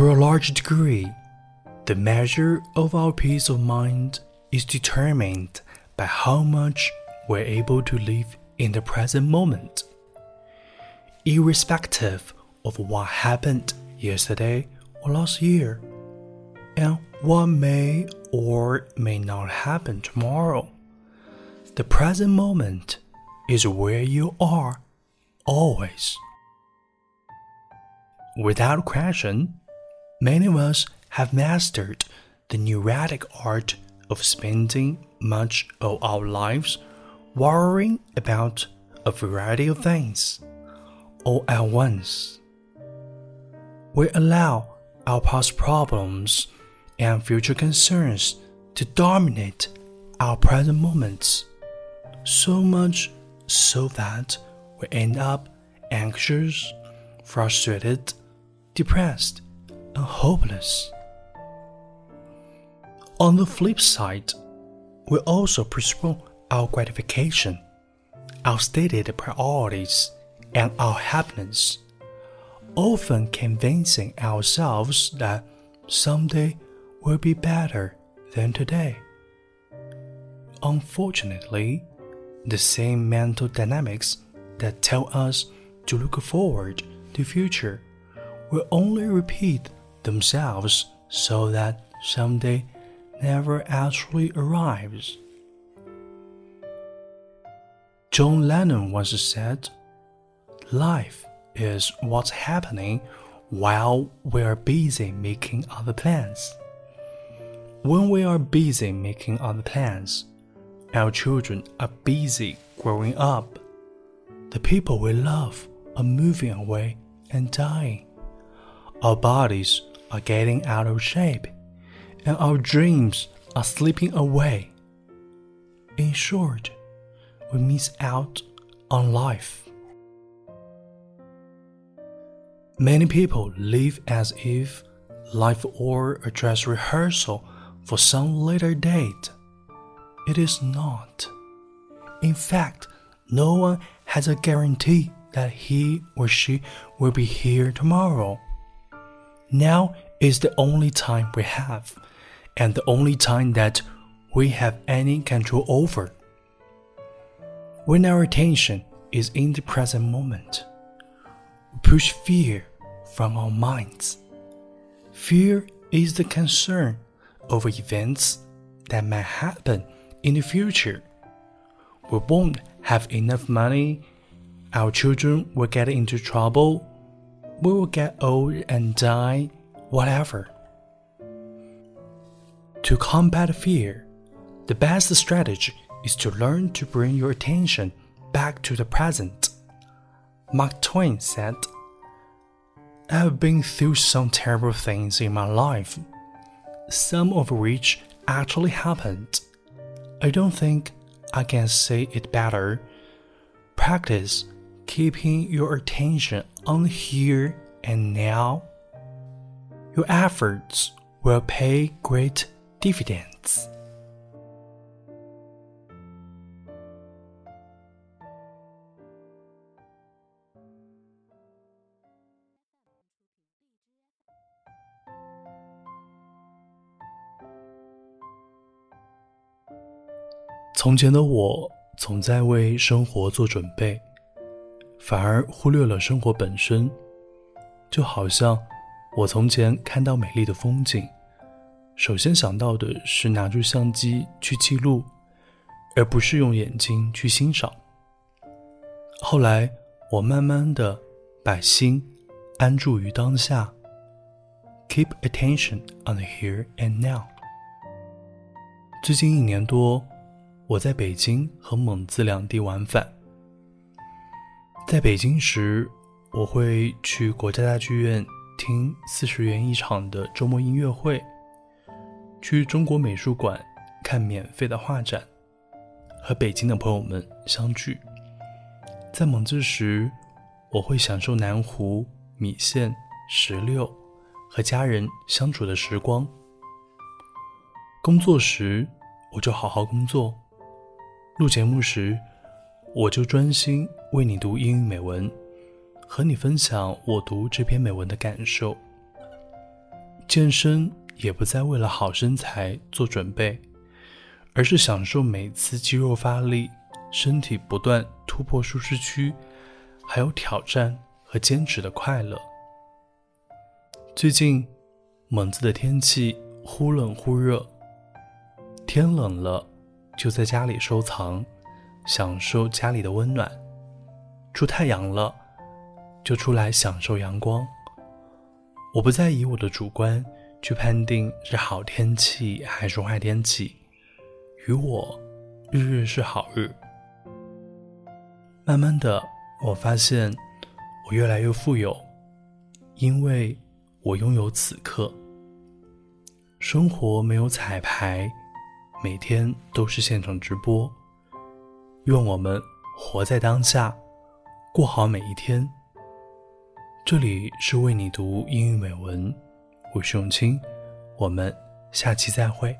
To a large degree, the measure of our peace of mind is determined by how much we're able to live in the present moment. Irrespective of what happened yesterday or last year, and what may or may not happen tomorrow, the present moment is where you are always. Without question, many of us have mastered the neurotic art of spending much of our lives worrying about a variety of things all at once. We allow our past problems and future concerns to dominate our present moments so much so that we end up anxious, frustrated, depressed, and hopeless. On the flip side, we also postpone our gratification, our stated priorities, and our happiness, often convincing ourselves that someday will be better than today. Unfortunately, the same mental dynamics that tell us to look forward to future will only repeat themselves so that someday never actually arrives. John Lennon once said, Life is what's happening while we are busy making other plans. When we are busy making other plans, our children are busy growing up. The people we love are moving away and dying. Our bodies are getting out of shape, and our dreams are slipping away. In short, we miss out on life. Many people live as if life were a dress rehearsal for some later date. It is not. In fact, no one has a guarantee that he or she will be here tomorrow. Now is the only time we have, and the only time that we have any control over. When our attention is in the present moment, we push fear from our minds. Fear is the concern over events that may happen in the future. We won't have enough money, our children will get into trouble, we will get old and die, whatever. To combat fear, the best strategy is to learn to bring your attention back to the present. Mark Twain said, I have been through some terrible things in my life, some of which actually happened. I don't think I can say it better. Practice keeping your attention on here and now. Your efforts will pay great dividends. 从前的我总在为生活做准备， 反而忽略了生活本身。就好像我从前看到美丽的风景，首先想到的是拿出相机去记录，而不是用眼睛去欣赏。后来我慢慢的把心安住于当下，keep attention on the here and now。最近一年多。我在北京和蒙自两地往返。在北京时，我会去国家大剧院听四十元一场的周末音乐会，去中国美术馆看免费的画展，和北京的朋友们相聚。在蒙自时，我会享受南湖、米线、石榴和家人相处的时光。工作时，我就好好工作。录节目时，我就专心为你读英语美文，和你分享我读这篇美文的感受。健身也不再为了好身材做准备，而是享受每次肌肉发力、身体不断突破舒适区，还有挑战和坚持的快乐。最近，蒙自的天气忽冷忽热，天冷了就在家里收藏，享受家里的温暖；出太阳了，就出来享受阳光。我不再以我的主观去判定是好天气还是坏天气，与我，日日是好日。慢慢的，我发现我越来越富有，因为我拥有此刻。生活没有彩排，每天都是现场直播。愿我们活在当下，过好每一天。这里是为你读英语美文，我是永清，我们下期再会。